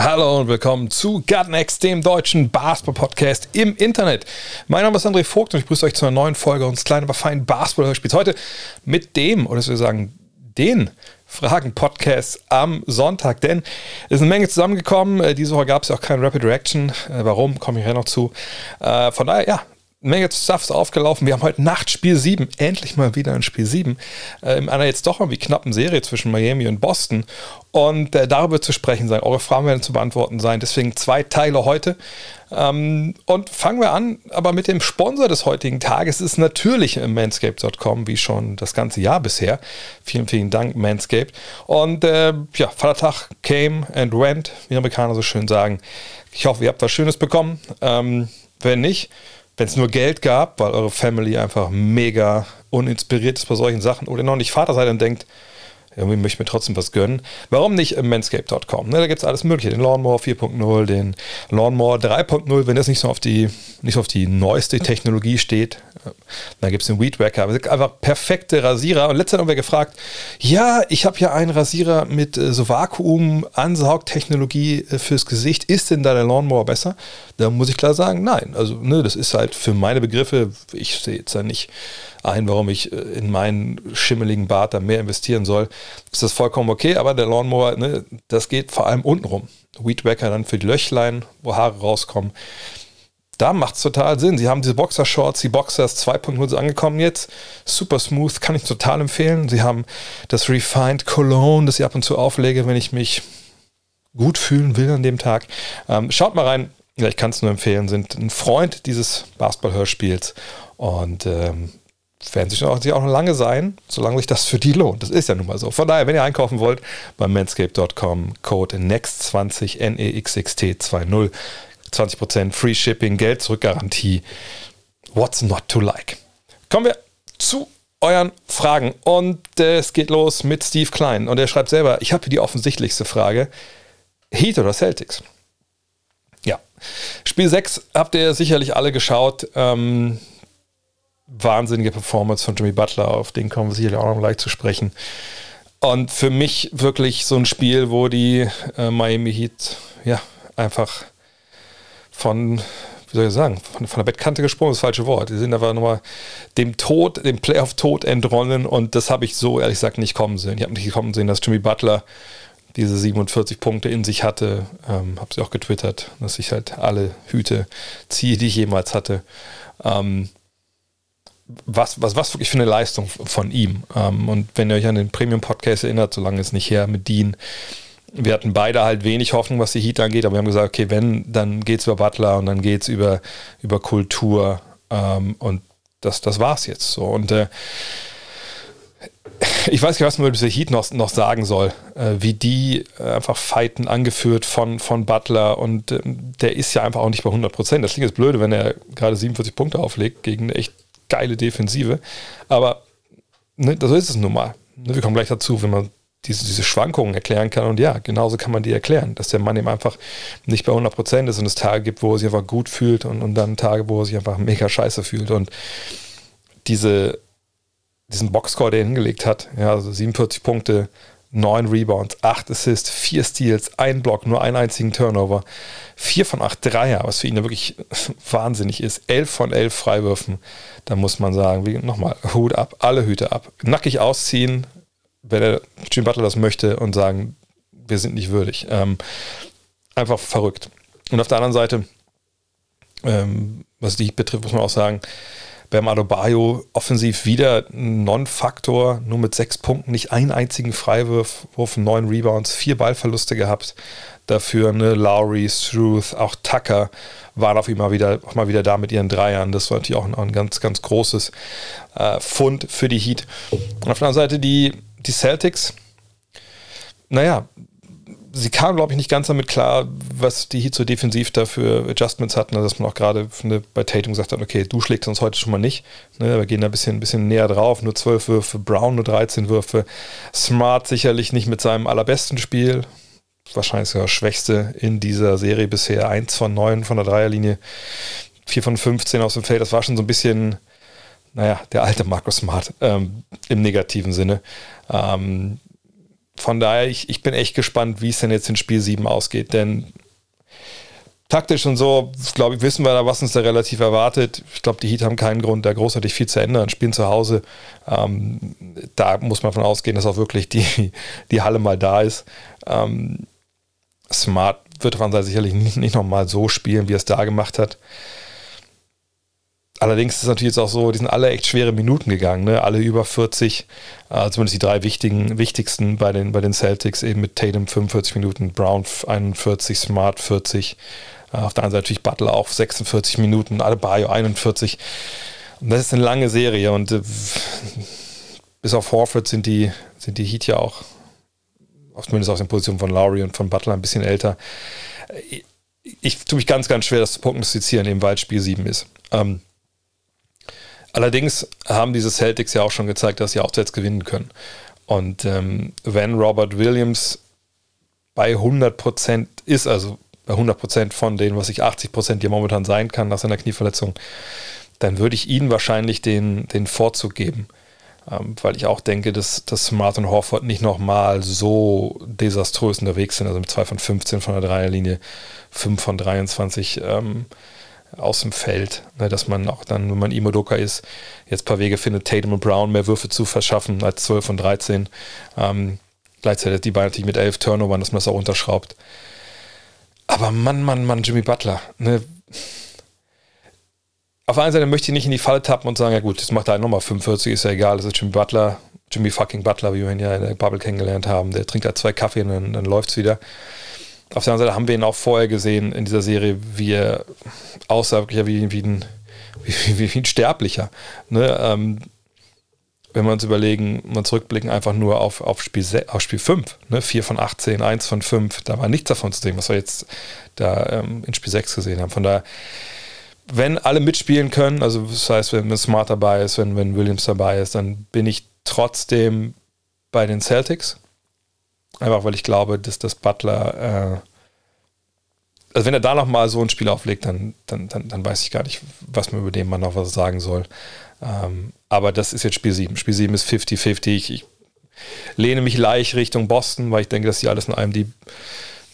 Hallo und willkommen zu Gutnext, dem deutschen Basketball-Podcast im Internet. Mein Name ist André Vogt und ich grüße euch zu einer neuen Folge unseres kleinen, aber feinen Basketball-Hörspiels. Heute mit dem, oder soll ich sagen, den Fragen-Podcast am Sonntag, denn es ist eine Menge zusammengekommen. Äh, Diese Woche gab es ja auch keine Rapid Reaction. Äh, Warum, komme ich ja noch zu. Äh, Von daher, ja, Menge Stuff ist aufgelaufen. Wir haben heute Nacht Spiel 7, endlich mal wieder ein Spiel 7, äh, in einer jetzt doch irgendwie knappen Serie zwischen Miami und Boston. Und äh, darüber zu sprechen sein. Eure Fragen werden zu beantworten sein. Deswegen zwei Teile heute. Ähm, und fangen wir an, aber mit dem Sponsor des heutigen Tages ist natürlich manscaped.com, wie schon das ganze Jahr bisher. Vielen, vielen Dank, Manscaped. Und äh, ja, Vatertag came and went, wie Amerikaner so schön sagen. Ich hoffe, ihr habt was Schönes bekommen. Ähm, wenn nicht, wenn es nur Geld gab, weil eure Family einfach mega uninspiriert ist bei solchen Sachen oder noch nicht Vater seid und denkt, irgendwie möchte ich mir trotzdem was gönnen. Warum nicht im manscape.com? Ne, da gibt es alles Mögliche. Den Lawnmower 4.0, den Lawnmower 3.0, wenn das nicht so auf die, nicht auf die neueste Technologie steht. Dann gibt es den Weed Wacker. Einfach perfekte Rasierer. Und letztens haben wir gefragt, ja, ich habe ja einen Rasierer mit äh, so Vakuum-Ansaugtechnologie äh, fürs Gesicht. Ist denn da der Lawnmower besser? Da muss ich klar sagen, nein. Also, ne, das ist halt für meine Begriffe, ich sehe jetzt da nicht ein, warum ich äh, in meinen schimmeligen Bart da mehr investieren soll. Ist das vollkommen okay, aber der Lawnmower, ne, das geht vor allem unten rum. Weed Wacker dann für die Löchlein, wo Haare rauskommen. Da macht es total Sinn. Sie haben diese Boxershorts, die Boxers 2.0 sind angekommen jetzt. Super smooth, kann ich total empfehlen. Sie haben das Refined Cologne, das ich ab und zu auflege, wenn ich mich gut fühlen will an dem Tag. Ähm, schaut mal rein. Ich kann es nur empfehlen. Sind ein Freund dieses Basketball-Hörspiels und ähm, sich auch, noch lange sein, solange sich das für die lohnt. Das ist ja nun mal so. Von daher, wenn ihr einkaufen wollt, bei manscape.com, Code NEXT20, N-E-X-X-T-20, 20% Free Shipping, Geld zurück Garantie. What's not to like? Kommen wir zu euren Fragen. Und äh, es geht los mit Steve Klein. Und er schreibt selber, ich habe die offensichtlichste Frage. Heat oder Celtics? Ja. Spiel 6 habt ihr sicherlich alle geschaut. Ähm, wahnsinnige Performance von Jimmy Butler, auf den kommen wir sicherlich auch noch gleich zu sprechen. Und für mich wirklich so ein Spiel, wo die äh, Miami Heat ja einfach von, wie soll ich sagen, von, von der Bettkante gesprungen, das falsche Wort. Die sind einfach nochmal dem Tod, dem Playoff-Tod entronnen und das habe ich so ehrlich gesagt nicht kommen sehen. Ich habe nicht kommen sehen, dass Jimmy Butler diese 47 Punkte in sich hatte. Ähm, habe sie auch getwittert, dass ich halt alle Hüte ziehe, die ich jemals hatte. Ähm, was, was, was wirklich für eine Leistung von ihm. Ähm, und wenn ihr euch an den Premium-Podcast erinnert, so lange ist nicht her mit Dean, wir hatten beide halt wenig Hoffnung, was die Heat angeht, aber wir haben gesagt, okay, wenn, dann geht es über Butler und dann geht es über, über Kultur ähm, und das, das war es jetzt so. Und äh, ich weiß nicht, was man über diese Heat noch, noch sagen soll, äh, wie die äh, einfach fighten, angeführt von, von Butler und äh, der ist ja einfach auch nicht bei 100 Prozent. Das klingt jetzt blöde, wenn er gerade 47 Punkte auflegt gegen echt geile Defensive, aber ne, so ist es nun mal. Ne, wir kommen gleich dazu, wenn man diese, diese Schwankungen erklären kann. Und ja, genauso kann man die erklären, dass der Mann eben einfach nicht bei 100 Prozent ist und es Tage gibt, wo er sich einfach gut fühlt und, und dann Tage, wo er sich einfach mega scheiße fühlt. Und diese, diesen Boxscore, den er hingelegt hat, ja, also 47 Punkte, 9 Rebounds, 8 Assists, 4 Steals, ein Block, nur einen einzigen Turnover, 4 von 8 Dreier, was für ihn ja wirklich wahnsinnig ist, 11 von 11 Freiwürfen, da muss man sagen, nochmal, Hut ab, alle Hüte ab. Nackig ausziehen, wenn er Jim Butler das möchte und sagen, wir sind nicht würdig. Ähm, einfach verrückt. Und auf der anderen Seite, ähm, was die betrifft, muss man auch sagen, Bam Adebayo offensiv wieder ein Non-Faktor, nur mit sechs Punkten, nicht einen einzigen Freiwurf, Wurf, neun Rebounds, vier Ballverluste gehabt. Dafür ne, Lowry, Struth, auch Tucker waren auf immer wieder, auch mal wieder da mit ihren Dreiern. Das war natürlich auch ein, ein ganz, ganz großes äh, Fund für die Heat. Und auf der anderen Seite die, die Celtics, naja, sie kam, glaube ich, nicht ganz damit klar, was die Heat so defensiv dafür Adjustments hatten, also dass man auch gerade bei Tatum gesagt hat, okay, du schlägst uns heute schon mal nicht. Ne, wir gehen da ein bisschen, ein bisschen näher drauf. Nur 12 Würfe, Brown nur 13 Würfe. Smart sicherlich nicht mit seinem allerbesten Spiel. Wahrscheinlich sogar schwächste in dieser Serie bisher. 1 von 9 von der Dreierlinie, 4 von 15 aus dem Feld. Das war schon so ein bisschen, naja, der alte Markus Smart ähm, im negativen Sinne. Ähm, von daher, ich, ich bin echt gespannt, wie es denn jetzt in Spiel 7 ausgeht, denn taktisch und so, glaube ich, wissen wir da, was uns da relativ erwartet. Ich glaube, die Heat haben keinen Grund, da großartig viel zu ändern. Spielen zu Hause. Ähm, da muss man von ausgehen, dass auch wirklich die, die Halle mal da ist. Ähm, Smart wird man sicherlich nicht, nicht nochmal so spielen, wie er es da gemacht hat. Allerdings ist es natürlich jetzt auch so, die sind alle echt schwere Minuten gegangen, ne? alle über 40, äh, zumindest die drei wichtigen, wichtigsten bei den, bei den Celtics, eben mit Tatum 45 Minuten, Brown 41, Smart 40, äh, auf der anderen Seite natürlich Butler auch 46 Minuten, Adebayo 41. Und das ist eine lange Serie und äh, bis auf Horford sind die, sind die Heat ja auch, zumindest aus den Positionen von Lowry und von Butler, ein bisschen älter. Ich, ich tue mich ganz, ganz schwer, das zu prognostizieren, eben weil Spiel 7 ist. Ähm, Allerdings haben diese Celtics ja auch schon gezeigt, dass sie auswärts gewinnen können. Und ähm, wenn Robert Williams bei 100% ist, also bei 100% von denen, was ich 80% hier momentan sein kann nach seiner Knieverletzung, dann würde ich ihnen wahrscheinlich den, den Vorzug geben. Ähm, weil ich auch denke, dass, dass Smart und Horford nicht nochmal so desaströs unterwegs sind. Also mit 2 von 15 von der Dreierlinie, 5 von 23. Ähm, aus dem Feld, ne, dass man auch dann, wenn man Imodoka ist, jetzt ein paar Wege findet, Tatum und Brown mehr Würfe zu verschaffen als 12 und 13. Ähm, gleichzeitig die beiden natürlich mit 11 Turnovern, dass man das auch unterschraubt. Aber Mann, Mann, Mann, Jimmy Butler. Ne? Auf der einen Seite möchte ich nicht in die Falle tappen und sagen, ja gut, das macht er nochmal 45, ist ja egal, das ist Jimmy Butler, Jimmy fucking Butler, wie wir ihn ja in der Bubble kennengelernt haben. Der trinkt halt zwei Kaffee und dann, dann läuft es wieder. Auf der anderen Seite haben wir ihn auch vorher gesehen in dieser Serie, wie er aussah, wirklich wie, wie, ein, wie, wie ein Sterblicher. Ne? Ähm, wenn wir uns überlegen, mal zurückblicken, einfach nur auf, auf, Spiel, auf Spiel 5, ne? 4 von 18, 1 von 5, da war nichts davon zu sehen, was wir jetzt da ähm, in Spiel 6 gesehen haben. Von daher, wenn alle mitspielen können, also das heißt, wenn Smart dabei ist, wenn, wenn Williams dabei ist, dann bin ich trotzdem bei den Celtics. Einfach weil ich glaube, dass das Butler, äh, also wenn er da nochmal so ein Spiel auflegt, dann, dann, dann, dann, weiß ich gar nicht, was man über den Mann noch was sagen soll. Ähm, aber das ist jetzt Spiel 7. Spiel 7 ist 50-50. Ich, ich, lehne mich leicht Richtung Boston, weil ich denke, dass die alles in einem die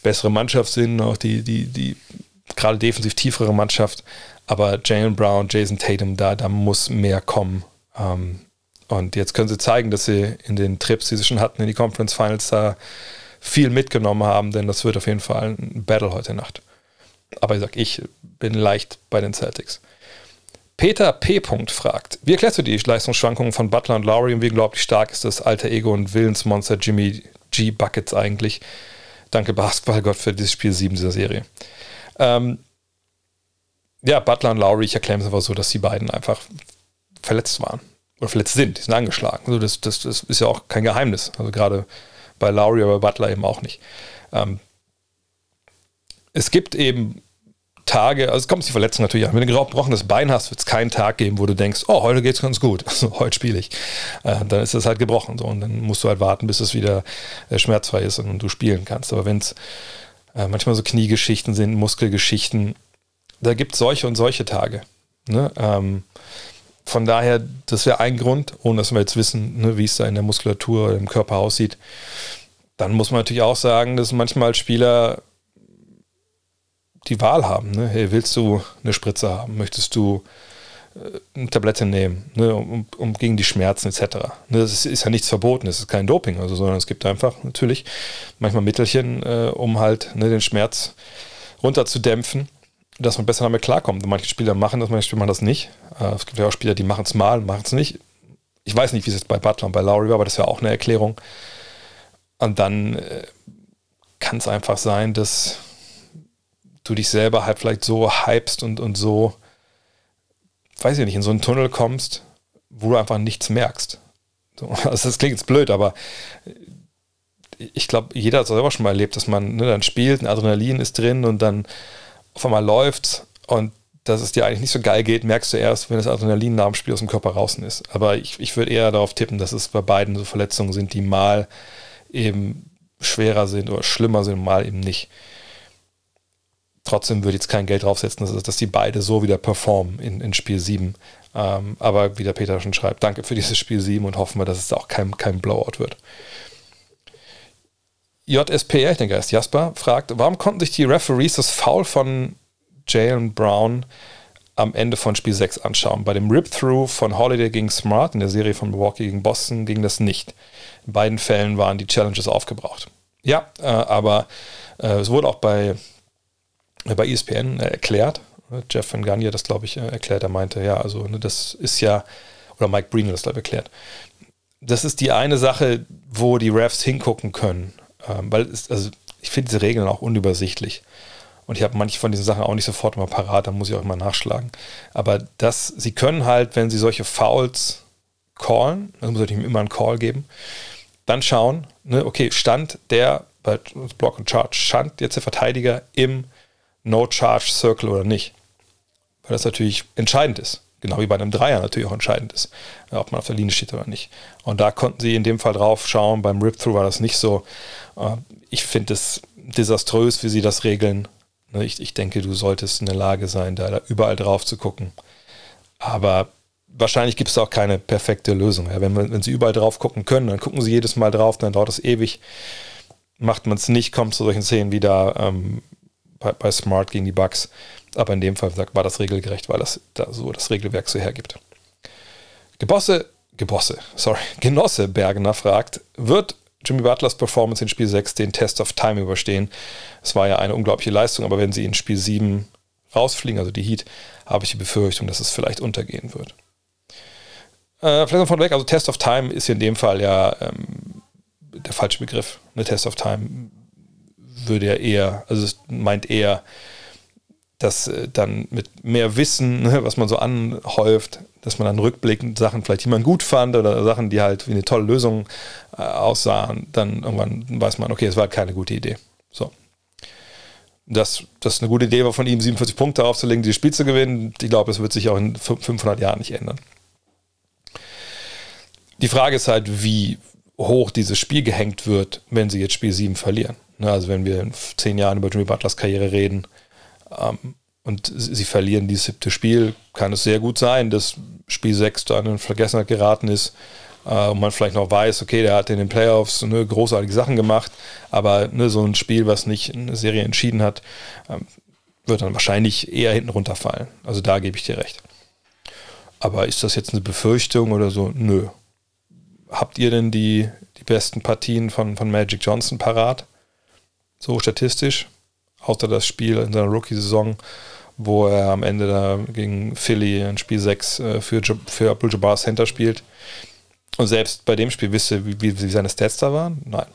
bessere Mannschaft sind, auch die, die, die gerade defensiv tiefere Mannschaft. Aber Jalen Brown, Jason Tatum, da, da muss mehr kommen. Ähm, und jetzt können sie zeigen, dass sie in den Trips, die sie schon hatten in die Conference Finals, da viel mitgenommen haben, denn das wird auf jeden Fall ein Battle heute Nacht. Aber ich sag, ich bin leicht bei den Celtics. Peter P. fragt, wie erklärst du die Leistungsschwankungen von Butler und Lowry und wie unglaublich stark ist das alter Ego und Willensmonster Jimmy G. Buckets eigentlich? Danke Basketballgott für dieses Spiel 7 dieser Serie. Ähm, ja, Butler und Lowry, ich erkläre es einfach so, dass die beiden einfach verletzt waren oder verletzt sind, die sind angeschlagen. Also das, das, das ist ja auch kein Geheimnis. Also gerade bei Lowry, aber bei Butler eben auch nicht. Ähm, es gibt eben Tage, also es kommt die Verletzung natürlich an. Wenn du ein gebrochenes Bein hast, wird es keinen Tag geben, wo du denkst, oh, heute geht es ganz gut, also heute spiele ich. Äh, dann ist es halt gebrochen so und dann musst du halt warten, bis es wieder äh, schmerzfrei ist und du spielen kannst. Aber wenn es äh, manchmal so Kniegeschichten sind, Muskelgeschichten, da gibt es solche und solche Tage. Ne? Ähm, von daher, das wäre ein Grund, ohne dass wir jetzt wissen, ne, wie es da in der Muskulatur oder im Körper aussieht. Dann muss man natürlich auch sagen, dass manchmal Spieler die Wahl haben. Ne? Hey, willst du eine Spritze haben? Möchtest du äh, eine Tablette nehmen, ne? um, um, gegen die Schmerzen etc. Ne? Das ist, ist, ja nichts verboten, es ist kein Doping, also, sondern es gibt einfach natürlich manchmal Mittelchen, äh, um halt ne, den Schmerz runterzudämpfen dass man besser damit klarkommt. Manche Spieler machen das, manche Spieler machen das nicht. Äh, es gibt ja auch Spieler, die machen es mal, machen es nicht. Ich weiß nicht, wie es jetzt bei Butler und bei Lowry war, aber das wäre auch eine Erklärung. Und dann äh, kann es einfach sein, dass du dich selber halt vielleicht so hypst und, und so, weiß ich nicht, in so einen Tunnel kommst, wo du einfach nichts merkst. So, also das klingt jetzt blöd, aber ich glaube, jeder hat es selber schon mal erlebt, dass man ne, dann spielt, ein Adrenalin ist drin und dann auf einmal läuft und dass es dir eigentlich nicht so geil geht, merkst du erst, wenn das Adrenalin nach dem Spiel aus dem Körper draußen ist. Aber ich, ich würde eher darauf tippen, dass es bei beiden so Verletzungen sind, die mal eben schwerer sind oder schlimmer sind, mal eben nicht. Trotzdem würde ich jetzt kein Geld draufsetzen, dass, dass die beide so wieder performen in, in Spiel 7. Ähm, aber wie der Peter schon schreibt, danke für dieses Spiel 7 und hoffen wir, dass es auch kein, kein Blowout wird. JSPR, ich denke, er ist Jasper, fragt, warum konnten sich die Referees das Foul von Jalen Brown am Ende von Spiel 6 anschauen? Bei dem Rip-Through von Holiday gegen Smart in der Serie von Milwaukee gegen Boston ging das nicht. In beiden Fällen waren die Challenges aufgebraucht. Ja, äh, aber äh, es wurde auch bei, äh, bei ESPN äh, erklärt. Jeff Van hat das, glaube ich, äh, erklärt. Er meinte, ja, also ne, das ist ja, oder Mike Breen das, glaube ich, erklärt. Das ist die eine Sache, wo die Refs hingucken können. Ähm, weil es, also ich finde diese Regeln auch unübersichtlich. Und ich habe manche von diesen Sachen auch nicht sofort immer parat, da muss ich auch immer nachschlagen. Aber das, sie können halt, wenn sie solche Fouls callen, also muss natürlich immer einen Call geben, dann schauen, ne, okay, stand der bei Block und Charge, stand jetzt der Verteidiger im No-Charge-Circle oder nicht? Weil das natürlich entscheidend ist. Genau wie bei einem Dreier natürlich auch entscheidend ist, ob man auf der Linie steht oder nicht. Und da konnten sie in dem Fall drauf schauen. Beim Rip-Through war das nicht so. Äh, ich finde es desaströs, wie sie das regeln. Ne, ich, ich denke, du solltest in der Lage sein, da, überall drauf zu gucken. Aber wahrscheinlich gibt es auch keine perfekte Lösung. Ja, wenn, wenn sie überall drauf gucken können, dann gucken sie jedes Mal drauf, dann dauert es ewig. Macht man es nicht, kommt zu solchen Szenen wie da ähm, bei, bei, Smart gegen die Bugs. Aber in dem Fall war das regelgerecht, weil das da so das Regelwerk so hergibt. Gebosse, Gebosse, sorry, Genosse Bergener fragt, wird Jimmy Butlers Performance in Spiel 6 den Test of Time überstehen. Es war ja eine unglaubliche Leistung, aber wenn sie in Spiel 7 rausfliegen, also die Heat, habe ich die Befürchtung, dass es vielleicht untergehen wird. Äh, vielleicht noch von weg, also Test of Time ist hier in dem Fall ja ähm, der falsche Begriff. Eine Test of Time würde ja eher, also es meint eher, dass äh, dann mit mehr Wissen, ne, was man so anhäuft, dass man dann rückblickend Sachen vielleicht, die man gut fand oder Sachen, die halt wie eine tolle Lösung äh, aussahen, dann irgendwann weiß man, okay, es war keine gute Idee. So. Dass das eine gute Idee war von ihm, 47 Punkte aufzulegen, dieses Spiel zu gewinnen, ich glaube, es wird sich auch in 500 Jahren nicht ändern. Die Frage ist halt, wie hoch dieses Spiel gehängt wird, wenn sie jetzt Spiel 7 verlieren. Ne, also wenn wir in zehn Jahren über Jimmy Butlers Karriere reden, ähm, und sie verlieren dieses siebte Spiel, kann es sehr gut sein, dass Spiel 6 dann in Vergessenheit geraten ist äh, und man vielleicht noch weiß, okay, der hat in den Playoffs ne, großartige Sachen gemacht, aber ne, so ein Spiel, was nicht eine Serie entschieden hat, ähm, wird dann wahrscheinlich eher hinten runterfallen. Also da gebe ich dir recht. Aber ist das jetzt eine Befürchtung oder so? Nö. Habt ihr denn die, die besten Partien von, von Magic Johnson parat? So statistisch? Außer das Spiel in seiner Rookie-Saison, wo er am Ende da gegen Philly in Spiel 6 äh, für, für Abdul Jabbar Center spielt. Und selbst bei dem Spiel wisst ihr, wie, wie seine Stats da waren? Nein.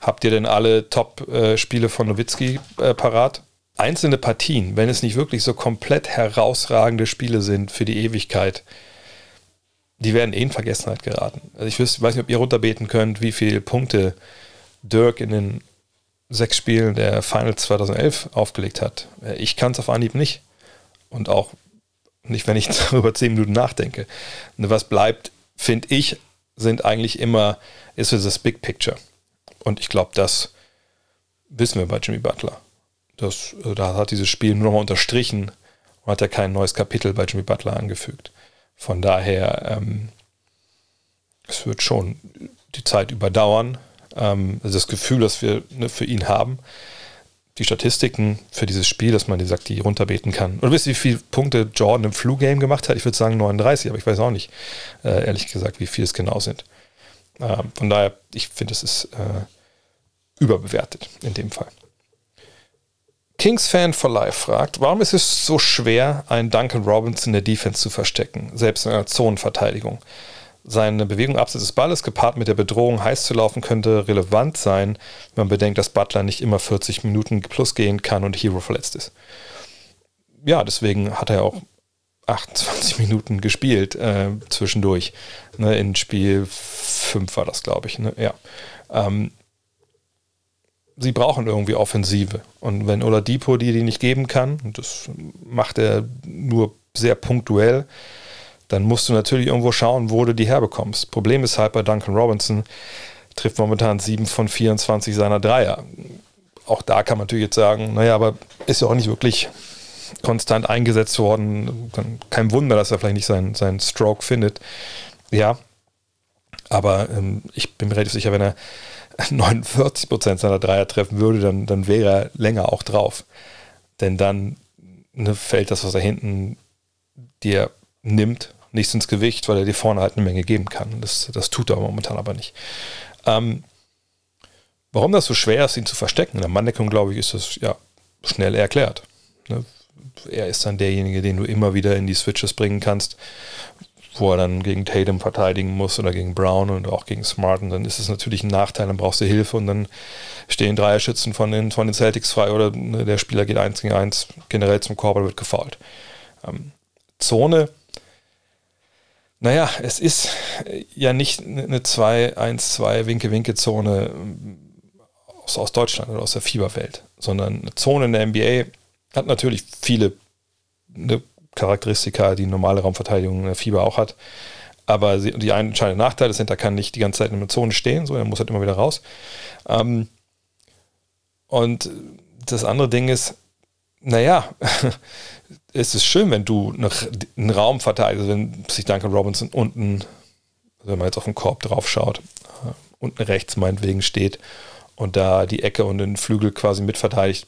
Habt ihr denn alle Top-Spiele von Nowitzki äh, parat? Einzelne Partien, wenn es nicht wirklich so komplett herausragende Spiele sind für die Ewigkeit, die werden eh in Vergessenheit geraten. Also ich weiß nicht, ob ihr runterbeten könnt, wie viele Punkte Dirk in den sechs Spielen der Finals 2011 aufgelegt hat. Äh, ich kann es auf Anhieb nicht. Und auch nicht, wenn ich darüber zehn Minuten nachdenke. Und was bleibt, finde ich, sind eigentlich immer, ist es das Big Picture. Und ich glaube, das wissen wir bei Jimmy Butler. Das, also da hat dieses Spiel nur nochmal unterstrichen und hat ja kein neues Kapitel bei Jimmy Butler angefügt. Von daher, ähm, es wird schon die Zeit überdauern, ähm, also das Gefühl, das wir ne, für ihn haben, die Statistiken für dieses Spiel, dass man, wie gesagt, die runterbeten kann. Und wisst ihr, wie viele Punkte Jordan im Flu-Game gemacht hat? Ich würde sagen 39, aber ich weiß auch nicht, äh, ehrlich gesagt, wie viel es genau sind. Äh, von daher, ich finde, es ist äh, überbewertet in dem Fall. Kings Fan for Life fragt, warum ist es so schwer, einen Duncan Robinson in der Defense zu verstecken, selbst in einer Zonenverteidigung? Seine Bewegung abseits des Balles gepaart mit der Bedrohung heiß zu laufen könnte relevant sein, wenn man bedenkt, dass Butler nicht immer 40 Minuten plus gehen kann und Hero verletzt ist. Ja, deswegen hat er auch 28 Minuten gespielt äh, zwischendurch. Ne, in Spiel 5 war das, glaube ich. Ne? Ja. Ähm, sie brauchen irgendwie Offensive. Und wenn Oladipo die die nicht geben kann, das macht er nur sehr punktuell, dann musst du natürlich irgendwo schauen, wo du die herbekommst. Problem ist halt bei Duncan Robinson, trifft momentan 7 von 24 seiner Dreier. Auch da kann man natürlich jetzt sagen, naja, aber ist ja auch nicht wirklich konstant eingesetzt worden. Kein Wunder, dass er vielleicht nicht seinen, seinen Stroke findet. Ja, aber ähm, ich bin mir relativ sicher, wenn er 49 Prozent seiner Dreier treffen würde, dann, dann wäre er länger auch drauf. Denn dann ne, fällt das, was er hinten dir nimmt, nichts ins Gewicht, weil er dir vorne halt eine Menge geben kann. Das, das tut er momentan aber nicht. Ähm, warum das so schwer ist, ihn zu verstecken, in der Manndeckung, glaube ich, ist das ja schnell erklärt. Ne? Er ist dann derjenige, den du immer wieder in die Switches bringen kannst wo er dann gegen Tatum verteidigen muss oder gegen Brown und auch gegen Smart. Und dann ist es natürlich ein Nachteil, dann brauchst du Hilfe und dann stehen Dreierschützen von den, von den Celtics frei oder ne, der Spieler geht eins gegen eins generell zum Korb oder wird gefault. Ähm, Zone, naja, es ist ja nicht eine 2-1-2 Winke-Winke-Zone ähm, aus, aus Deutschland oder aus der Fieberwelt, sondern eine Zone in der NBA hat natürlich viele eine Charakteristika, die normale Raumverteidigung in der Fieber auch hat. Aber die entscheidende Nachteil ist, da kann nicht die ganze Zeit in einer Zone stehen, so, er muss halt immer wieder raus. Ähm, und das andere Ding ist, naja, es ist schön, wenn du einen Raum verteidigst, wenn sich Duncan Robinson unten, wenn man jetzt auf den Korb drauf schaut, äh, unten rechts meinetwegen steht und da die Ecke und den Flügel quasi mitverteidigt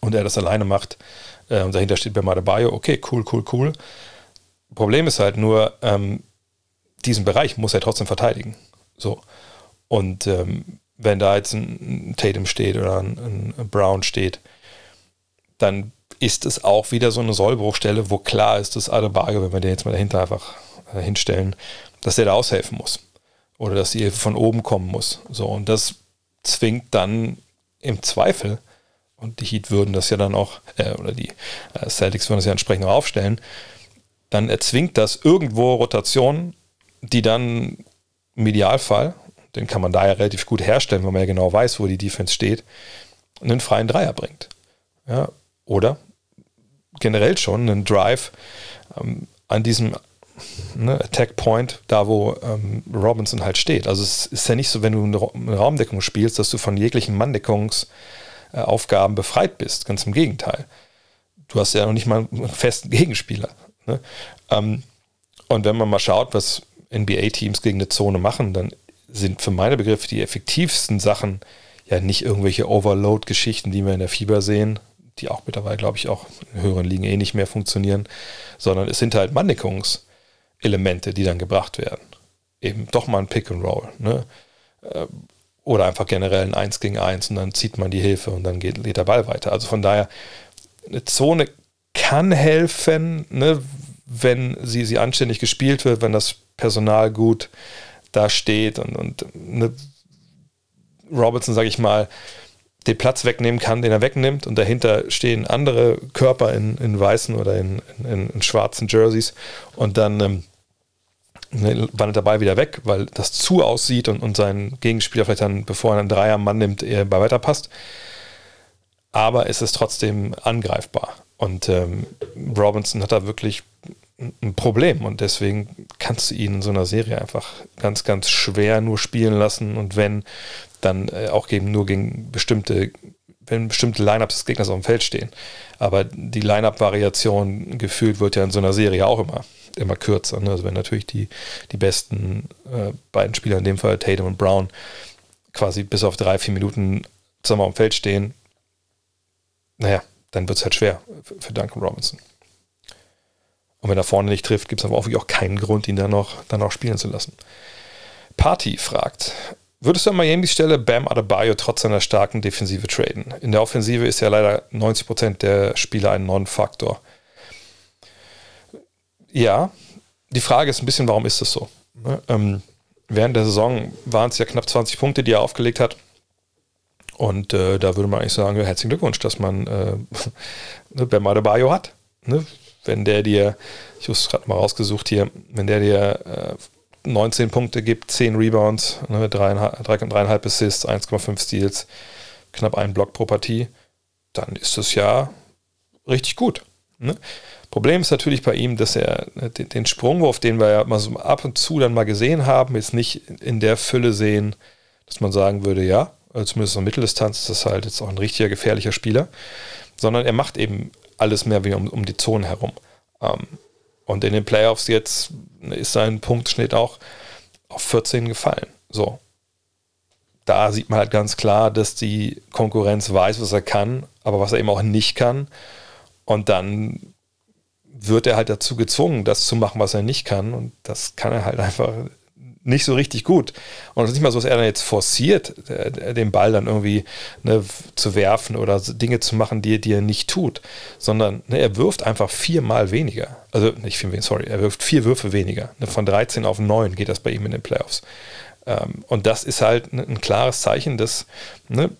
und er das alleine macht, äh, und dahinter steht Bam Adebayo, okay, cool, cool, cool. Problem ist halt nur, ähm, diesen Bereich muss er trotzdem verteidigen. So. Und ähm, wenn da jetzt ein Tatum steht oder ein, ein, Brown steht, dann ist es auch wieder so eine Sollbruchstelle, wo klar ist, dass Adebayo, wenn wir den jetzt mal dahinter einfach äh, hinstellen, dass der da aushelfen muss. Oder dass die Hilfe von oben kommen muss. So, und das zwingt dann im Zweifel und die Heat würden das ja dann auch, äh, oder die äh, Celtics würden das ja entsprechend auch aufstellen, dann erzwingt das irgendwo Rotationen, die dann im Idealfall, den kann man da ja relativ gut herstellen, wenn man ja genau weiß, wo die Defense steht, einen freien Dreier bringt. Ja, oder generell schon einen Drive ähm, an diesem ne, Attack Point, da wo ähm, Robinson halt steht. Also es ist ja nicht so, wenn du eine Raumdeckung spielst, dass du von jeglichen Manndeckungs- äh, befreit bist. Ganz im Gegenteil. Du hast ja noch nicht mal einen festen Gegenspieler. Ne? Ähm, und wenn man mal schaut, was NBA-Teams gegen eine Zone machen, dann sind für meine Begriffe die effektivsten Sachen ja nicht irgendwelche Overload-Geschichten, die wir in der Fieber sehen, die auch mittlerweile, glaube ich, auch in höheren Ligen eh nicht mehr funktionieren, sondern es sind halt Manndeckungselemente, die dann gebracht werden. Eben doch mal ein Pick and Roll. Ne? Äh, oder einfach generell ein 1 gegen 1 und dann zieht man die Hilfe und dann geht, geht der Ball weiter. Also von daher, eine Zone kann helfen, ne, wenn sie, sie anständig gespielt wird, wenn das Personal gut da steht und, und ne, Robertson, sage ich mal, den Platz wegnehmen kann, den er wegnimmt und dahinter stehen andere Körper in, in weißen oder in, in, in schwarzen Jerseys und dann ähm, ne, wandert der Ball wieder weg, weil das zu aussieht und, und sein Gegenspieler vielleicht dann, bevor er einen Dreier Mann nimmt, eher bei weiter passt. Aber es ist trotzdem angreifbar. Und ähm, Robinson hat da wirklich ein Problem und deswegen kannst du ihn in so einer Serie einfach ganz, ganz schwer nur spielen lassen und wenn, dann äh, auch gegen, nur gegen bestimmte, wenn bestimmte Lineups des Gegners auf dem Feld stehen. Aber die Lineup-Variation gefühlt wird ja in so einer Serie auch immer immer kürzer. Ne? Also wenn natürlich die, die besten äh, beiden Spieler, in dem Fall Tatum und Brown, quasi bis auf drei, vier Minuten zusammen auf dem Feld stehen, naja, dann wird es halt schwer für, für Duncan Robinson. Und wenn er vorne nicht trifft, gibt es aber auch keinen Grund, ihn dann noch, dann noch spielen zu lassen. Party fragt, würdest du an Miami's Stelle Bam Adebayo trotz seiner starken Defensive traden? In der Offensive ist ja leider 90% der Spieler ein Non-Faktor. Ja, die Frage ist ein bisschen, warum ist das so? Ne? Ähm, während der Saison waren es ja knapp 20 Punkte, die er aufgelegt hat. Und äh, da würde man eigentlich sagen, herzlichen Glückwunsch, dass man äh, ne, Bam Adebayo hat. Ne? Wenn der dir, ich habe es gerade mal rausgesucht hier, wenn der dir äh, 19 Punkte gibt, 10 Rebounds, ne, 3,5 Assists, 1,5 Steals, knapp einen Block pro Partie, dann ist das ja richtig gut. Ne? Problem ist natürlich bei ihm, dass er den, den Sprungwurf, den wir ja mal so ab und zu dann mal gesehen haben, jetzt nicht in der Fülle sehen, dass man sagen würde, ja, also zumindest in Mitteldistanz ist das halt jetzt auch ein richtiger gefährlicher Spieler, sondern er macht eben alles mehr wie um, um die Zone herum. Ähm, und in den Playoffs jetzt ist sein Punktschnitt auch auf 14 gefallen. So. Da sieht man halt ganz klar, dass die Konkurrenz weiß, was er kann, aber was er eben auch nicht kann. Und dann wird er halt dazu gezwungen, das zu machen, was er nicht kann. Und das kann er halt einfach nicht so richtig gut. Und es ist nicht mal so, dass er dann jetzt forciert, äh, den Ball dann irgendwie ne, zu werfen oder Dinge zu machen, die, die er nicht tut, sondern ne, er wirft einfach viermal weniger. Also nicht vier, sorry, er wirft vier Würfe weniger. Ne, von 13 auf 9 geht das bei ihm in den Playoffs. Ähm, und das ist halt ein, ein klares Zeichen, dass ne,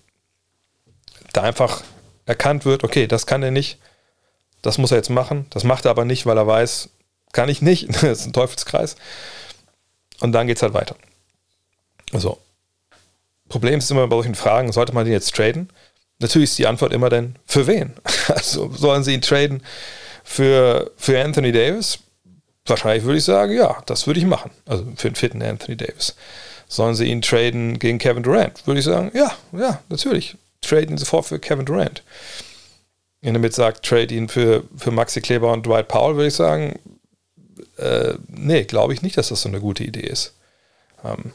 da einfach erkannt wird, okay, das kann er nicht, das muss er jetzt machen, das macht er aber nicht, weil er weiß, kann ich nicht, das ist ein Teufelskreis. Und dann geht es halt weiter. So. Problem ist immer bei solchen Fragen, sollte man den jetzt traden? Natürlich ist die Antwort immer dann, für wen? Also sollen sie ihn traden für, für Anthony Davis? Wahrscheinlich würde ich sagen, ja, das würde ich machen. Also für den fitten Anthony Davis. Sollen sie ihn traden gegen Kevin Durant? Würde ich sagen, ja, ja, natürlich. Traden ihn sofort für Kevin Durant. Wenn er damit sagt, trade ihn für, für Maxi Kleber und Dwight Powell, würde ich sagen, äh, nee, glaube ich nicht, dass das so eine gute Idee ist. Ähm,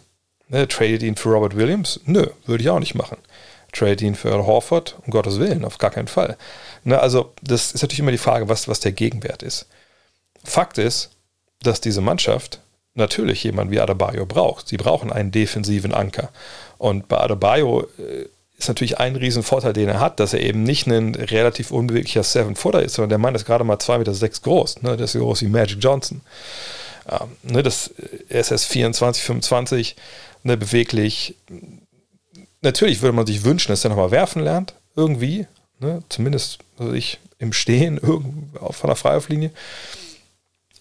ne, tradet ihn für Robert Williams? Nö, würde ich auch nicht machen. Trade ihn für Horford? Um Gottes Willen, auf gar keinen Fall. Ne, also, das ist natürlich immer die Frage, was, was der Gegenwert ist. Fakt ist, dass diese Mannschaft natürlich jemanden wie Adebayo braucht. Sie brauchen einen defensiven Anker. Und bei Adebayo äh, ist natürlich ein Riesenvorteil, den er hat, dass er eben nicht ein relativ unbeweglicher Seven-Footer ist, sondern der Mann ist gerade mal 2,6 Meter sechs groß. Ne? Der ist so groß wie Magic Johnson. Ähm, ne, das, erst 24, 25, ne, beweglich. Natürlich würde man sich wünschen, dass er nochmal werfen lernt, irgendwie. Ne? Zumindest also ich im Stehen, irgendwo von der Freiwurflinie.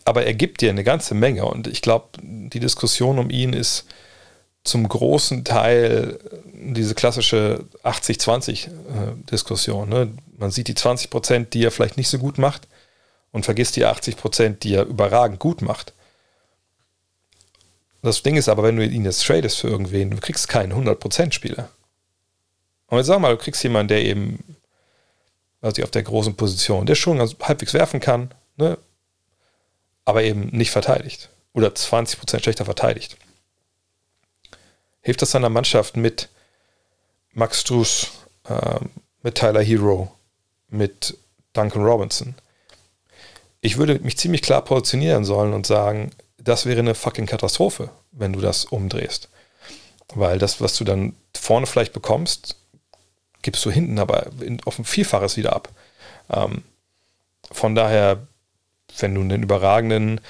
Aber er gibt dir eine ganze Menge und ich glaube, die Diskussion um ihn ist zum großen Teil diese klassische 80-20-Diskussion. Ne? Man sieht die 20 Prozent, die er vielleicht nicht so gut macht und vergisst die 80 Prozent, die er überragend gut macht. Das Ding ist aber, wenn du ihn jetzt tradest für irgendwen, du kriegst keinen 100%-Spieler. Und jetzt sag mal, du kriegst jemanden, der eben, also auf der großen Position, der schon halbwegs werfen kann, ne? aber eben nicht verteidigt. Oder 20% schlechter verteidigt. Hilft das seiner Mannschaft mit Max Struß, äh, mit Tyler Hero, mit Duncan Robinson. Ich würde mich ziemlich klar positionieren sollen und sagen, das wäre eine fucking Katastrophe, wenn du das umdrehst. Weil das, was du dann vorne vielleicht bekommst, gibst du hinten aber auf ein Vielfaches wieder ab. Ähm, von daher, wenn du einen überragenden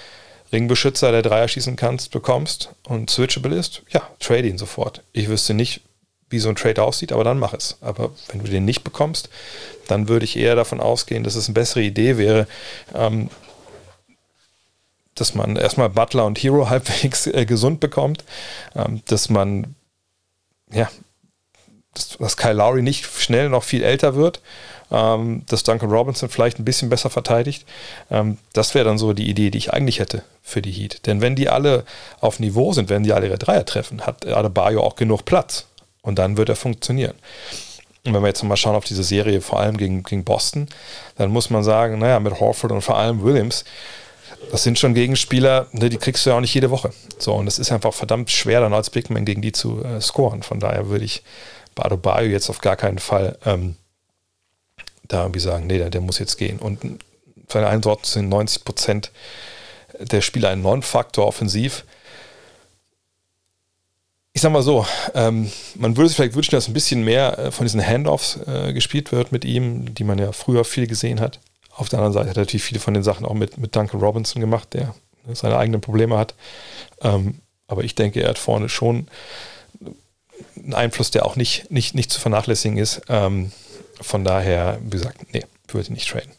Ringbeschützer, der Dreier schießen kannst, bekommst und switchable ist, ja, trade ihn sofort. Ich wüsste nicht, wie so ein Trade aussieht, aber dann mach es. Aber wenn du den nicht bekommst, dann würde ich eher davon ausgehen, dass es eine bessere Idee wäre, ähm, dass man erstmal Butler und Hero halbwegs äh, gesund bekommt, ähm, dass man, ja, dass, dass Kyle Lowry nicht schnell noch viel älter wird, ähm, dass Duncan Robinson vielleicht ein bisschen besser verteidigt. Ähm, das wäre dann so die Idee, die ich eigentlich hätte für die Heat. Denn wenn die alle auf Niveau sind, wenn die alle ihre Dreier treffen, hat Adebayo auch genug Platz. Und dann wird er funktionieren. Und wenn wir jetzt mal schauen auf diese Serie, vor allem gegen, gegen Boston, dann muss man sagen, naja, mit Horford und vor allem Williams, das sind schon Gegenspieler, ne, die kriegst du ja auch nicht jede Woche. So, und es ist einfach verdammt schwer, dann als Bigman gegen die zu äh, scoren. Von daher würde ich Bado Bayo jetzt auf gar keinen Fall ähm, da irgendwie sagen, nee, der, der muss jetzt gehen. Und für einen Sorten sind 90 Prozent der Spieler ein Non-Faktor offensiv ich sag mal so, ähm, man würde sich vielleicht wünschen, dass ein bisschen mehr äh, von diesen Handoffs äh, gespielt wird mit ihm, die man ja früher viel gesehen hat. Auf der anderen Seite hat er natürlich viele von den Sachen auch mit, mit Duncan Robinson gemacht, der seine eigenen Probleme hat. Ähm, aber ich denke, er hat vorne schon einen Einfluss, der auch nicht, nicht, nicht zu vernachlässigen ist. Ähm, von daher, wie gesagt, nee, würde ich nicht traden.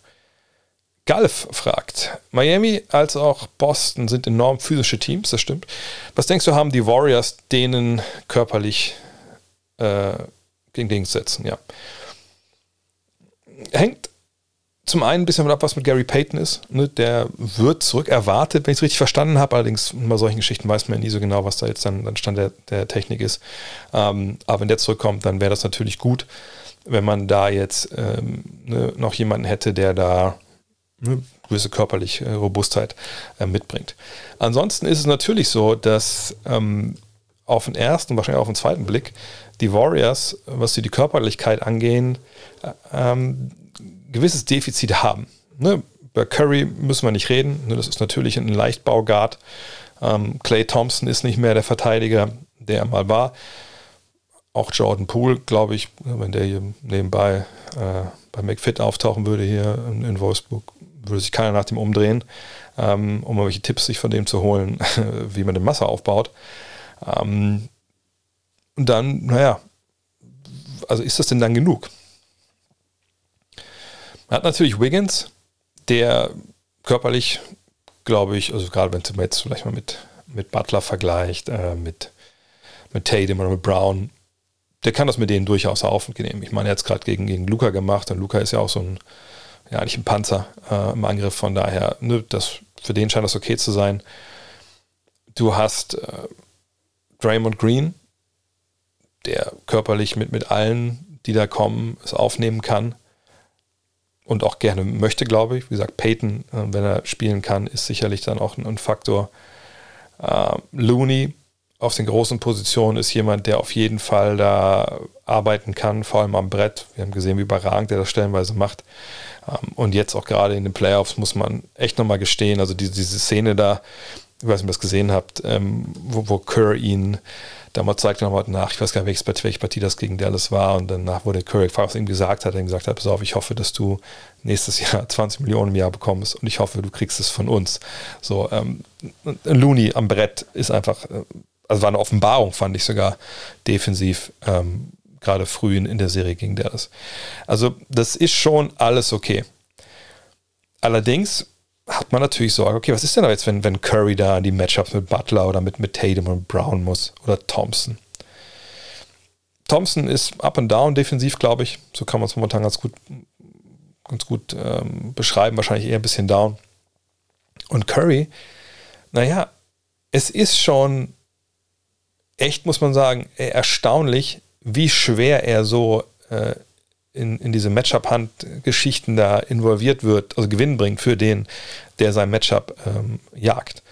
Galf fragt, Miami als auch Boston sind enorm physische Teams, das stimmt. Was denkst du, haben die Warriors denen körperlich äh, entgegenzusetzen, ja. Hängt zum einen ein bisschen ab, was mit Gary Payton ist. Ne? Der wird zurück erwartet, wenn ich es richtig verstanden habe. Allerdings bei solchen Geschichten weiß man ja nie so genau, was da jetzt dann, dann Stand der, der Technik ist. Ähm, aber wenn der zurückkommt, dann wäre das natürlich gut, wenn man da jetzt ähm, ne, noch jemanden hätte, der da eine gewisse körperliche äh, Robustheit äh, mitbringt. Ansonsten ist es natürlich so, dass ähm, auf den ersten, wahrscheinlich auf den zweiten Blick, die Warriors, was die Körperlichkeit angehen, äh, ähm, gewisses Defizit haben. Ne? Bei Curry müssen wir nicht reden. Ne? Das ist natürlich ein Leichtbaugard. Ähm, Clay Thompson ist nicht mehr der Verteidiger, der er mal war. Auch Jordan Poole, glaube ich, wenn der hier nebenbei äh, bei McFit auftauchen würde hier in, in Wolfsburg, würde sich keiner nach dem umdrehen, ähm, um irgendwelche Tipps sich von dem zu holen, wie man den Masse aufbaut. Ähm, und dann, naja, also ist das denn dann genug? Man hat natürlich Wiggins, der körperlich, glaube ich, also gerade wenn man jetzt vielleicht mal mit, mit Butler vergleicht, äh, mit, mit Tatum oder mit Brown, der kann das mit denen durchaus aufnehmen. Ich meine, er hat es gerade gegen, gegen Luca gemacht und Luca ist ja auch so ein, ja, eigentlich ein Panzer äh, im Angriff, von daher, ne, das, für den scheint das okay zu sein. Du hast äh, Draymond Green, der körperlich mit, mit allen, die da kommen, es aufnehmen kann und auch gerne möchte, glaube ich. Wie gesagt, Peyton, äh, wenn er spielen kann, ist sicherlich dann auch ein, ein Faktor. Äh, Looney auf den großen Positionen ist jemand, der auf jeden Fall da arbeiten kann, vor allem am Brett. Wir haben gesehen, wie überragend er das stellenweise macht. Ähm, und jetzt auch gerade in den Playoffs muss man echt nochmal gestehen, also diese, diese Szene da, ich weiß nicht, ob ihr das gesehen habt, ähm, wo, wo Kerr ihn Damals zeigte nochmal nach, ich weiß gar nicht, welche Partie das gegen Dallas war. Und danach wurde Curry gefragt, was ihm gesagt hat. Er gesagt hat, pass auf, ich hoffe, dass du nächstes Jahr 20 Millionen im Jahr bekommst und ich hoffe, du kriegst es von uns. So, ähm, Looney am Brett ist einfach, äh, also war eine Offenbarung, fand ich sogar defensiv, ähm, gerade früh in, in der Serie gegen Dallas. Also, das ist schon alles okay. Allerdings hat man natürlich Sorge, okay, was ist denn da jetzt, wenn, wenn Curry da in die Matchups mit Butler oder mit, mit Tatum und Brown muss oder Thompson? Thompson ist up and down defensiv, glaube ich. So kann man es momentan ganz gut, ganz gut ähm, beschreiben. Wahrscheinlich eher ein bisschen down. Und Curry, naja, es ist schon echt, muss man sagen, erstaunlich, wie schwer er so äh, in, in diese Matchup-Hand-Geschichten da involviert wird, also Gewinn bringt für den, der sein Matchup ähm, jagt.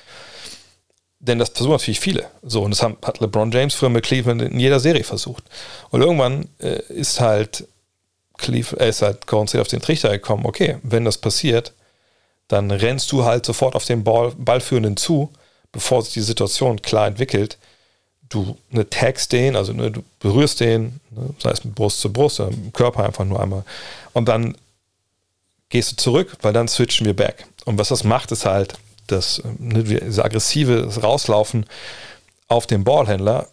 Denn das versuchen natürlich viele. So, und das haben, hat LeBron James früher mit Cleveland in jeder Serie versucht. Und irgendwann äh, ist halt Cleveland, äh, ist halt Golden auf den Trichter gekommen, okay, wenn das passiert, dann rennst du halt sofort auf den Ball, Ballführenden zu, bevor sich die Situation klar entwickelt du ne, tagst den, also ne, du berührst den, ne, sei es mit Brust zu Brust oder im Körper einfach nur einmal. Und dann gehst du zurück, weil dann switchen wir back. Und was das macht, ist halt, dass ne, diese aggressive Rauslaufen auf den Ballhändler,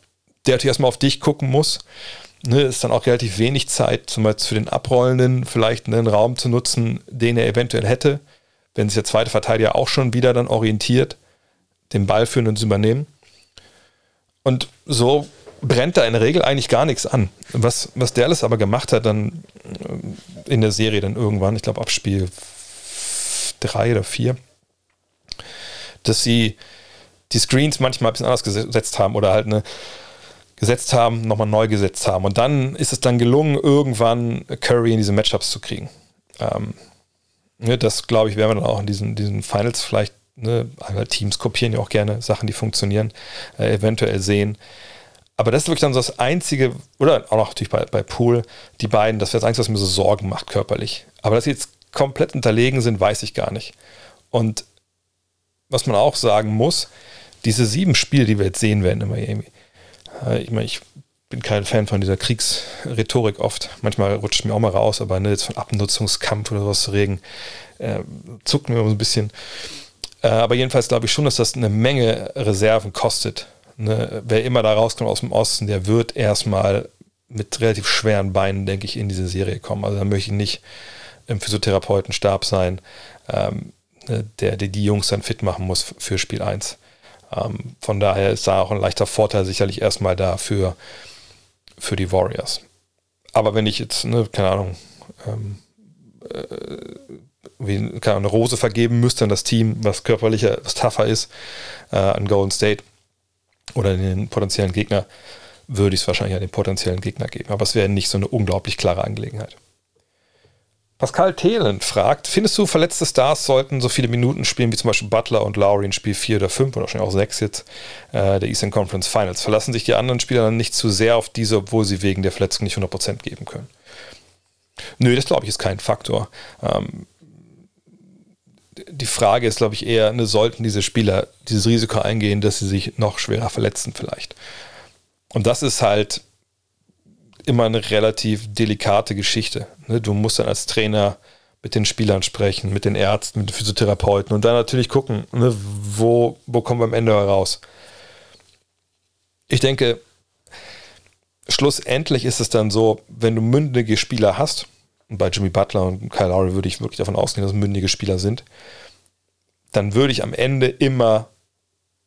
der natürlich erstmal auf dich gucken muss. Ne, ist dann auch relativ wenig Zeit, zum Beispiel für den Abrollenden vielleicht einen Raum zu nutzen, den er eventuell hätte, wenn sich der zweite Verteidiger auch schon wieder dann orientiert, den Ball führen und zu übernehmen. Und so brennt da in der Regel eigentlich gar nichts an. Was, was Dallas aber gemacht hat, dann äh, in der Serie dann irgendwann, ich glaube ab Spiel drei oder vier, dass sie die Screens manchmal ein bisschen anders gesetzt haben oder halt eine gesetzt haben, nochmal neu gesetzt haben. Und dann ist es dann gelungen, irgendwann Curry in diese Matchups zu kriegen. Ähm, ne, das, glaube ich, werden wir dann auch in diesen, diesen Finals vielleicht ne, Teams kopieren ja auch gerne Sachen, die funktionieren, äh, eventuell sehen. Aber das ist wirklich dann so das Einzige, oder auch natürlich bei, bei Pool, die beiden, das wäre das Einzige, was mir so Sorgen macht körperlich. Aber dass sie jetzt komplett unterlegen sind, weiß ich gar nicht. Und was man auch sagen muss, diese sieben Spiele, die wir jetzt sehen werden in Miami, äh, ich meine, ich bin kein Fan von dieser Kriegsrhetorik oft. Manchmal rutscht mir auch mal raus, aber ne, jetzt von Abnutzungskampf oder sowas zu reden, äh, zuckt mir so ein bisschen. Äh, aber jedenfalls glaube ich schon, dass das eine Menge Reserven kostet. Ne? Wer immer da rauskommt aus dem Osten, der wird erstmal mit relativ schweren Beinen, denke ich, in diese Serie kommen. Also da möchte ich nicht im Physiotherapeutenstab sein, ähm, ne, der, der die Jungs dann fit machen muss für Spiel 1. Ähm, von daher ist da auch ein leichter Vorteil sicherlich erstmal da für, für die Warriors. Aber wenn ich jetzt, ne, keine Ahnung, ähm, äh, eine Rose vergeben müsste an das Team, was körperlicher, was tougher ist, äh, an Golden State oder den potenziellen Gegner, würde ich es wahrscheinlich an den potenziellen Gegner geben. Aber es wäre nicht so eine unglaublich klare Angelegenheit. Pascal Thelen fragt, findest du, verletzte Stars sollten so viele Minuten spielen wie zum Beispiel Butler und Lowry in Spiel 4 oder 5 oder wahrscheinlich auch 6 jetzt äh, der Eastern Conference Finals? Verlassen sich die anderen Spieler dann nicht zu sehr auf diese, obwohl sie wegen der Verletzung nicht 100% geben können? Nö, das glaube ich ist kein Faktor. Ähm, die Frage ist, glaube ich, eher, ne, sollten diese Spieler dieses Risiko eingehen, dass sie sich noch schwerer verletzen vielleicht. Und das ist halt immer eine relativ delikate Geschichte. Ne? Du musst dann als Trainer mit den Spielern sprechen, mit den Ärzten, mit den Physiotherapeuten und dann natürlich gucken, ne, wo, wo kommen wir am Ende heraus. Ich denke, schlussendlich ist es dann so, wenn du mündige Spieler hast, und bei Jimmy Butler und Kyle Lowry würde ich wirklich davon ausgehen, dass mündige Spieler sind, dann würde ich am Ende immer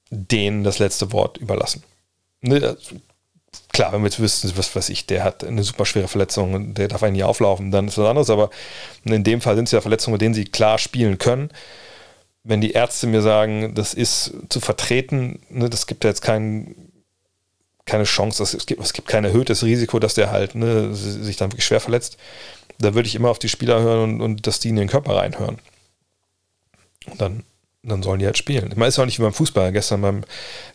denen das letzte Wort überlassen. Ne, klar, wenn wir jetzt wüssten, was weiß ich, der hat eine super schwere Verletzung und der darf eigentlich nie auflaufen, dann ist das anderes. Aber in dem Fall sind es ja Verletzungen, mit denen sie klar spielen können. Wenn die Ärzte mir sagen, das ist zu vertreten, ne, das gibt ja jetzt kein, keine Chance, es gibt, es gibt kein erhöhtes Risiko, dass der halt ne, sich dann wirklich schwer verletzt, da würde ich immer auf die Spieler hören und, und dass die in den Körper reinhören. Und dann dann sollen die halt spielen. Ich meine, es ist auch nicht wie beim Fußball. Gestern beim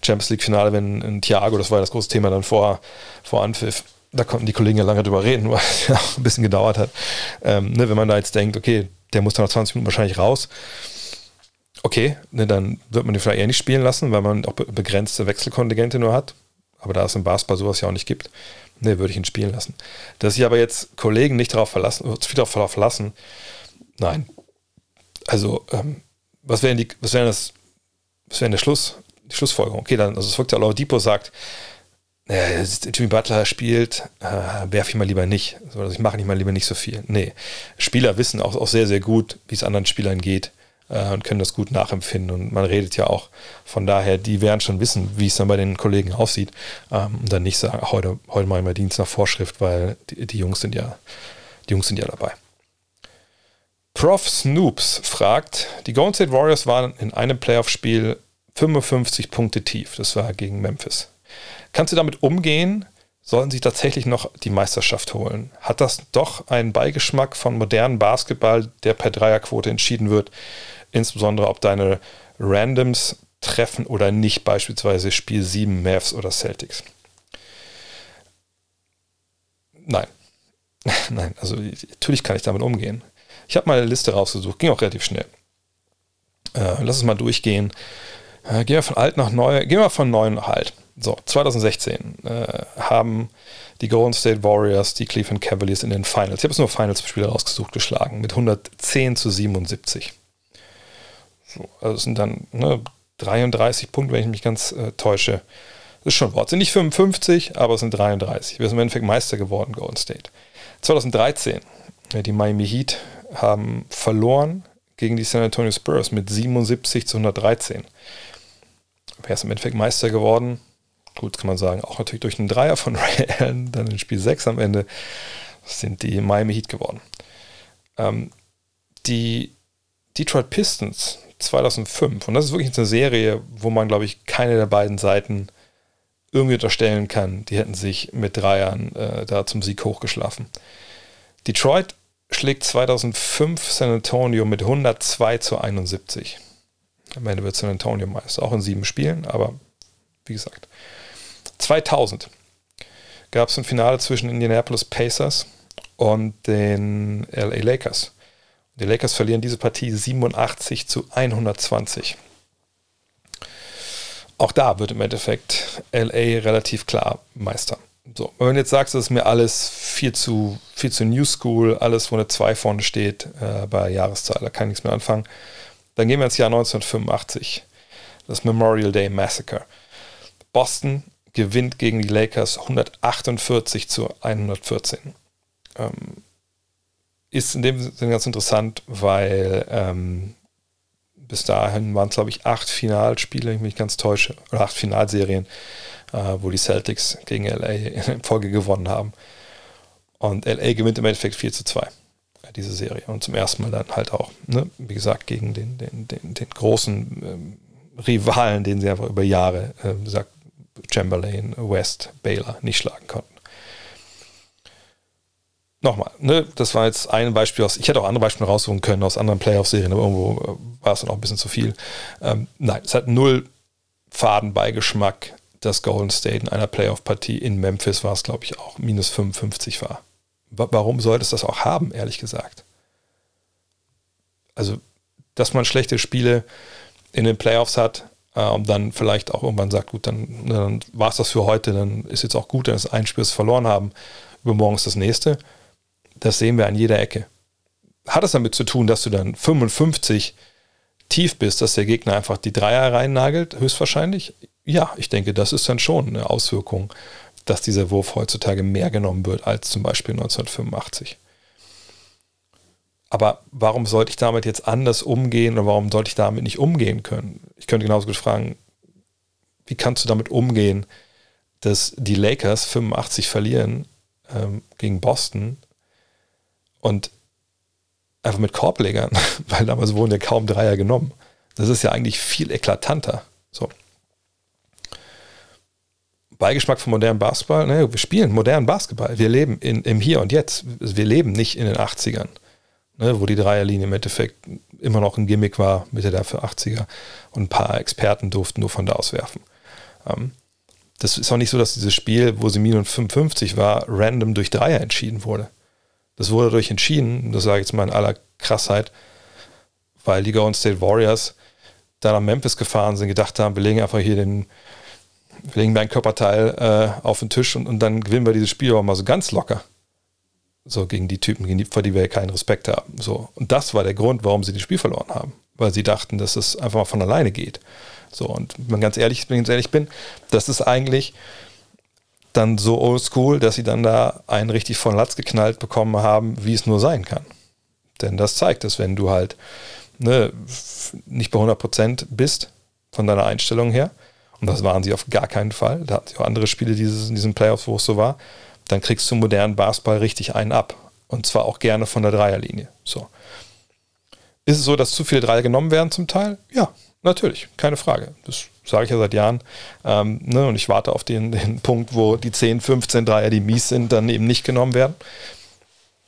Champions League-Finale, wenn ein Thiago, das war ja das große Thema dann vor, vor Anpfiff, da konnten die Kollegen ja lange drüber reden, weil es ja auch ein bisschen gedauert hat. Ähm, ne, wenn man da jetzt denkt, okay, der muss dann nach 20 Minuten wahrscheinlich raus, okay, ne, dann wird man den vielleicht eher nicht spielen lassen, weil man auch begrenzte Wechselkontingente nur hat. Aber da es im Basketball sowas ja auch nicht gibt, ne, würde ich ihn spielen lassen. Dass sich aber jetzt Kollegen nicht darauf verlassen, viel darauf verlassen, nein. Also, ähm, was wäre was wäre das, was wäre der Schluss, die Schlussfolgerung? Okay, dann, also es wirkt ja Depot sagt, äh, Jimmy Butler spielt, äh, werfe ich mal lieber nicht. Also ich mache nicht mal lieber nicht so viel. Nee. Spieler wissen auch, auch sehr, sehr gut, wie es anderen Spielern geht äh, und können das gut nachempfinden. Und man redet ja auch von daher, die werden schon wissen, wie es dann bei den Kollegen aussieht. Ähm, und dann nicht sagen, heute, heute mache ich mal Dienst nach Vorschrift, weil die, die Jungs sind ja, die Jungs sind ja dabei. Prof Snoops fragt, die Golden State Warriors waren in einem Playoff-Spiel 55 Punkte tief. Das war gegen Memphis. Kannst du damit umgehen? Sollten sie tatsächlich noch die Meisterschaft holen? Hat das doch einen Beigeschmack von modernen Basketball, der per Dreierquote entschieden wird? Insbesondere ob deine Randoms treffen oder nicht, beispielsweise Spiel 7 Mavs oder Celtics. Nein. Nein, also natürlich kann ich damit umgehen. Ich habe mal eine Liste rausgesucht, ging auch relativ schnell. Äh, lass es mal durchgehen. Äh, gehen wir von alt nach neu, gehen wir von neu nach alt. So, 2016 äh, haben die Golden State Warriors die Cleveland Cavaliers in den Finals, ich habe es nur Finals-Spiele rausgesucht, geschlagen, mit 110 zu 77. So, also es sind dann ne, 33 Punkte, wenn ich mich ganz äh, täusche. Das ist schon Wort. Sind nicht 55, aber es sind 33. Wir sind im Endeffekt Meister geworden, Golden State. 2013, die Miami Heat haben verloren gegen die San Antonio Spurs mit 77 zu 113. Wer ist im Endeffekt Meister geworden? Gut, kann man sagen, auch natürlich durch den Dreier von Ray Allen, dann in Spiel 6 am Ende sind die Miami Heat geworden. Ähm, die Detroit Pistons 2005, und das ist wirklich eine Serie, wo man, glaube ich, keine der beiden Seiten irgendwie unterstellen kann, die hätten sich mit Dreiern äh, da zum Sieg hochgeschlafen. Detroit schlägt 2005 San Antonio mit 102 zu 71. Am Ende wird San Antonio Meister, auch in sieben Spielen, aber wie gesagt. 2000 gab es ein Finale zwischen Indianapolis Pacers und den LA Lakers. Die Lakers verlieren diese Partie 87 zu 120. Auch da wird im Endeffekt LA relativ klar Meister. So, wenn du jetzt sagst, das ist mir alles viel zu, viel zu New School, alles, wo eine 2 vorne steht, äh, bei Jahreszahl, da kann ich nichts mehr anfangen, dann gehen wir ins Jahr 1985. Das Memorial Day Massacre. Boston gewinnt gegen die Lakers 148 zu 114. Ähm, ist in dem Sinne ganz interessant, weil ähm, bis dahin waren es, glaube ich, acht Finalspiele, wenn ich mich ganz täusche, oder acht Finalserien äh, wo die Celtics gegen LA in Folge gewonnen haben. Und LA gewinnt im Endeffekt 4 zu 2 diese Serie. Und zum ersten Mal dann halt auch, ne, wie gesagt, gegen den, den, den, den großen ähm, Rivalen, den sie einfach über Jahre, äh, sagt Chamberlain, West, Baylor nicht schlagen konnten. Nochmal, ne, das war jetzt ein Beispiel aus, ich hätte auch andere Beispiele raussuchen können aus anderen Playoff-Serien, aber irgendwo äh, war es dann auch ein bisschen zu viel. Ähm, nein, es hat null Fadenbeigeschmack, dass Golden State in einer Playoff-Partie in Memphis war es, glaube ich, auch minus 55 war warum sollte es das auch haben, ehrlich gesagt? Also, dass man schlechte Spiele in den Playoffs hat äh, und dann vielleicht auch irgendwann sagt, gut, dann, dann war es das für heute, dann ist jetzt auch gut, dass ein Spiel verloren haben, übermorgen ist das nächste. Das sehen wir an jeder Ecke. Hat es damit zu tun, dass du dann 55 tief bist, dass der Gegner einfach die Dreier reinnagelt, höchstwahrscheinlich? Ja, ich denke, das ist dann schon eine Auswirkung dass dieser Wurf heutzutage mehr genommen wird als zum Beispiel 1985. Aber warum sollte ich damit jetzt anders umgehen oder warum sollte ich damit nicht umgehen können? Ich könnte genauso gut fragen, wie kannst du damit umgehen, dass die Lakers 85 verlieren ähm, gegen Boston und einfach mit Korblegern, weil damals wurden ja kaum Dreier genommen. Das ist ja eigentlich viel eklatanter. So. Beigeschmack von modernem Basketball. Ne? Wir spielen modernen Basketball. Wir leben in, im Hier und Jetzt. Wir leben nicht in den 80ern, ne? wo die Dreierlinie im Endeffekt immer noch ein Gimmick war, Mitte der 80er. Und ein paar Experten durften nur von da aus werfen. Ähm, das ist auch nicht so, dass dieses Spiel, wo sie minus 55 war, random durch Dreier entschieden wurde. Das wurde dadurch entschieden, das sage ich jetzt mal in aller Krassheit, weil die Golden State Warriors da nach Memphis gefahren sind, gedacht haben, wir legen einfach hier den, wir legen mir ein Körperteil äh, auf den Tisch und, und dann gewinnen wir dieses Spiel aber mal so ganz locker. So gegen die Typen, gegen die, vor die wir keinen Respekt haben. So. Und das war der Grund, warum sie das Spiel verloren haben. Weil sie dachten, dass es einfach mal von alleine geht. So, und wenn man ganz ehrlich, wenn ich ganz ehrlich bin, das ist eigentlich dann so oldschool, dass sie dann da einen richtig von Latz geknallt bekommen haben, wie es nur sein kann. Denn das zeigt, dass wenn du halt ne, nicht bei 100% bist von deiner Einstellung her, und das waren sie auf gar keinen Fall. Da hatten sie auch andere Spiele dieses, in diesen Playoffs, wo es so war. Dann kriegst du modernen Basketball richtig einen ab. Und zwar auch gerne von der Dreierlinie. So. Ist es so, dass zu viele Dreier genommen werden zum Teil? Ja, natürlich, keine Frage. Das sage ich ja seit Jahren. Ähm, ne, und ich warte auf den, den Punkt, wo die 10, 15 Dreier, die mies sind, dann eben nicht genommen werden.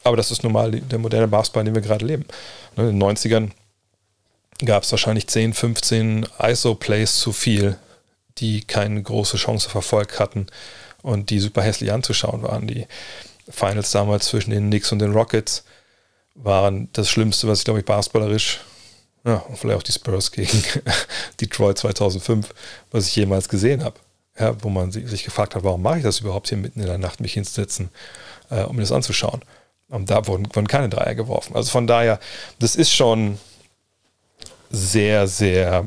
Aber das ist nun mal der moderne Basketball, in dem wir gerade leben. Ne, in den 90ern gab es wahrscheinlich 10, 15 ISO-Plays zu viel die keine große Chance verfolgt hatten und die super hässlich anzuschauen waren. Die Finals damals zwischen den Knicks und den Rockets waren das Schlimmste, was ich glaube ich basketballerisch, ja, und vielleicht auch die Spurs gegen Detroit 2005, was ich jemals gesehen habe. Ja, wo man sich gefragt hat, warum mache ich das überhaupt hier mitten in der Nacht, mich hinzusetzen, äh, um mir das anzuschauen. Und da wurden, wurden keine Dreier geworfen. Also von daher, das ist schon sehr, sehr,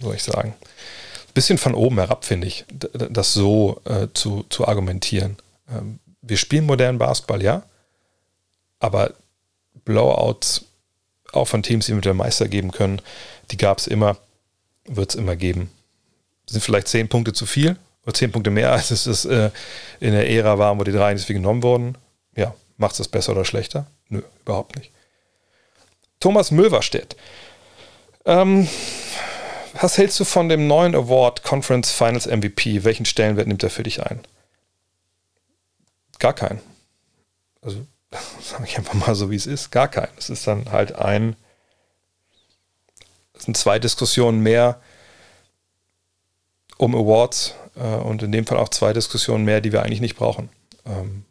soll ich sagen, bisschen von oben herab, finde ich, das so äh, zu, zu argumentieren. Ähm, wir spielen modernen Basketball, ja, aber Blowouts auch von Teams, die mit der Meister geben können, die gab es immer, wird es immer geben. Sind vielleicht zehn Punkte zu viel oder zehn Punkte mehr, als es äh, in der Ära war, wo die drei viel genommen wurden. Ja, macht es das besser oder schlechter? Nö, überhaupt nicht. Thomas Möverstedt. Ähm, was hältst du von dem neuen Award Conference Finals MVP? Welchen Stellenwert nimmt er für dich ein? Gar keinen. Also sage ich einfach mal so, wie es ist. Gar keinen. Es ist dann halt ein, es sind zwei Diskussionen mehr um Awards äh, und in dem Fall auch zwei Diskussionen mehr, die wir eigentlich nicht brauchen. Ähm,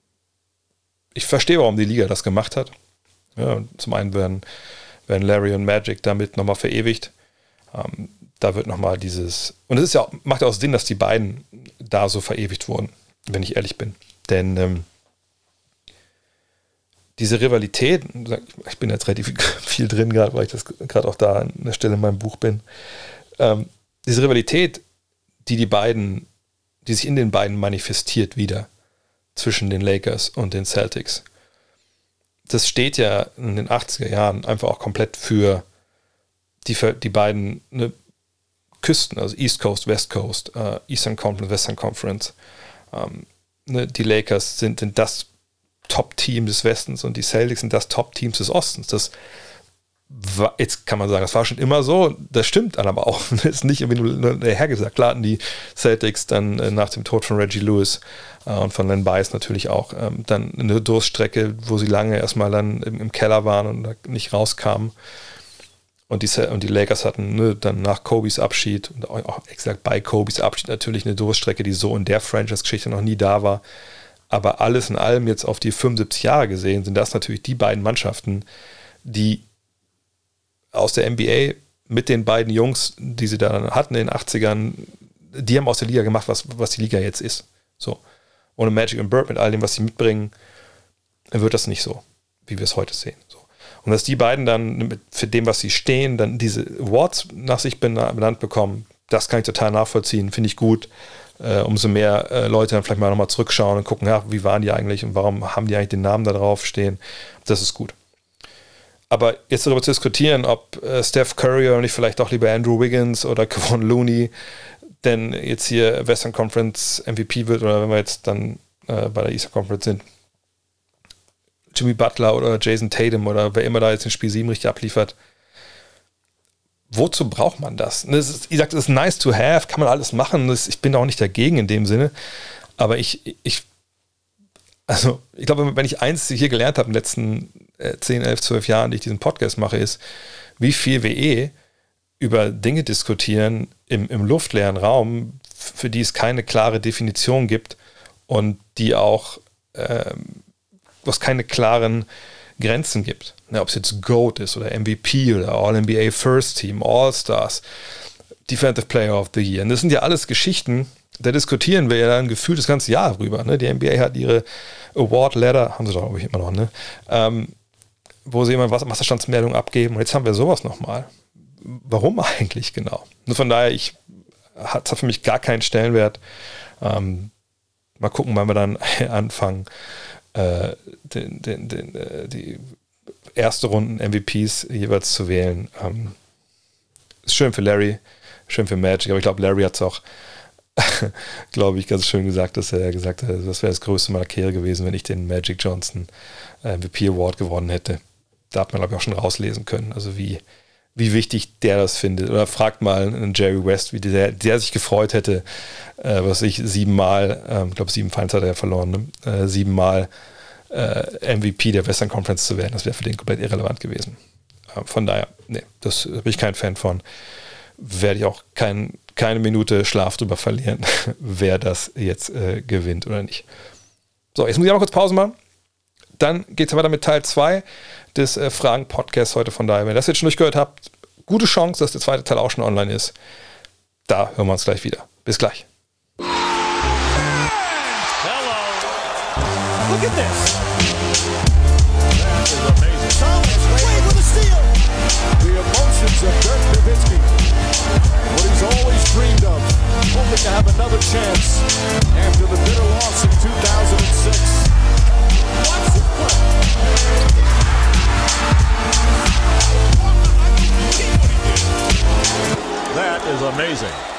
ich verstehe, warum die Liga das gemacht hat. Ja, zum einen werden, werden Larry und Magic damit nochmal verewigt. Ähm, da wird nochmal dieses. Und es ist ja, macht auch Sinn, dass die beiden da so verewigt wurden, wenn ich ehrlich bin. Denn ähm, diese Rivalität, ich bin jetzt relativ viel drin gerade, weil ich das gerade auch da an der Stelle in meinem Buch bin. Ähm, diese Rivalität, die die beiden, die sich in den beiden manifestiert wieder zwischen den Lakers und den Celtics. Das steht ja in den 80er Jahren einfach auch komplett für die, die beiden ne, Küsten, also East Coast, West Coast, uh, Eastern Conference, Western Conference. Ähm, ne, die Lakers sind, sind das Top-Team des Westens und die Celtics sind das Top-Team des Ostens. Das war, jetzt kann man sagen, das war schon immer so, das stimmt dann aber auch. Das ist nicht irgendwie nur hergesagt. Klar hatten die Celtics dann äh, nach dem Tod von Reggie Lewis äh, und von Len Bias natürlich auch ähm, dann eine Durststrecke, wo sie lange erstmal dann im, im Keller waren und nicht rauskamen. Und die, und die Lakers hatten ne, dann nach Kobes Abschied und auch exakt bei Kobes Abschied natürlich eine Durststrecke, die so in der Franchise-Geschichte noch nie da war. Aber alles in allem jetzt auf die 75 Jahre gesehen, sind das natürlich die beiden Mannschaften, die aus der NBA mit den beiden Jungs, die sie da hatten in den 80ern, die haben aus der Liga gemacht, was, was die Liga jetzt ist. So. Ohne Magic und Bird mit all dem, was sie mitbringen, wird das nicht so, wie wir es heute sehen. So. Und dass die beiden dann für dem, was sie stehen, dann diese Awards nach sich benannt bekommen, das kann ich total nachvollziehen, finde ich gut. Äh, umso mehr äh, Leute dann vielleicht mal nochmal zurückschauen und gucken, ja, wie waren die eigentlich und warum haben die eigentlich den Namen da drauf stehen. Das ist gut. Aber jetzt darüber zu diskutieren, ob äh, Steph Curry oder nicht vielleicht auch lieber Andrew Wiggins oder Kevon Looney denn jetzt hier Western Conference MVP wird oder wenn wir jetzt dann äh, bei der Eastern Conference sind, Jimmy Butler oder Jason Tatum oder wer immer da jetzt in Spiel 7 richtig abliefert. Wozu braucht man das? das ist, ich sage, das ist nice to have, kann man alles machen. Das, ich bin auch nicht dagegen in dem Sinne. Aber ich, ich also ich glaube, wenn ich eins hier gelernt habe in den letzten 10, 11, 12 Jahren, die ich diesen Podcast mache, ist, wie viel wir eh über Dinge diskutieren im, im luftleeren Raum, für die es keine klare Definition gibt und die auch, ähm, wo es keine klaren Grenzen gibt. Ne, Ob es jetzt GOAT ist oder MVP oder All-NBA First Team, All-Stars, Defensive Player of the Year. Und das sind ja alles Geschichten, da diskutieren wir ja dann gefühlt das ganze Jahr drüber. Ne? Die NBA hat ihre Award Letter, haben sie doch, glaube ich, immer noch, ne? Ähm, wo sie immer Wasserstandsmeldungen abgeben. Und jetzt haben wir sowas nochmal. Warum eigentlich genau? Nur von daher, ich hat für mich gar keinen Stellenwert. Ähm, mal gucken, wann wir dann anfangen, äh, den, den, den, äh, die erste Runden MVPs jeweils zu wählen. Ähm, ist schön für Larry, schön für Magic, aber ich glaube, Larry hat es auch glaube ich, ganz schön gesagt, dass er gesagt hat, das wäre das größte meiner Karriere gewesen, wenn ich den Magic Johnson äh, MVP Award gewonnen hätte. Da hat man, glaube ich, auch schon rauslesen können, also wie, wie wichtig der das findet. Oder fragt mal einen Jerry West, wie der, der sich gefreut hätte, äh, was ich siebenmal, ich glaube, sieben Finals hat er ja verloren, ne? äh, siebenmal äh, MVP der Western Conference zu werden. Das wäre für den komplett irrelevant gewesen. Äh, von daher, nee, das bin ich kein Fan von. Werde ich auch kein keine Minute Schlaf drüber verlieren, wer das jetzt äh, gewinnt oder nicht. So, jetzt muss ich auch kurz Pause machen. Dann geht es weiter mit Teil 2 des äh, Fragen-Podcasts heute. Von daher, wenn ihr das jetzt schon durchgehört habt, gute Chance, dass der zweite Teil auch schon online ist. Da hören wir uns gleich wieder. Bis gleich. Hello. Look at this. That is amazing. Thomas Wade with a steal. The emotions of Dirk Nowitzki. What he's always dreamed of. Hoping to have another chance after the bitter loss in 2006. Watch this play. That is amazing.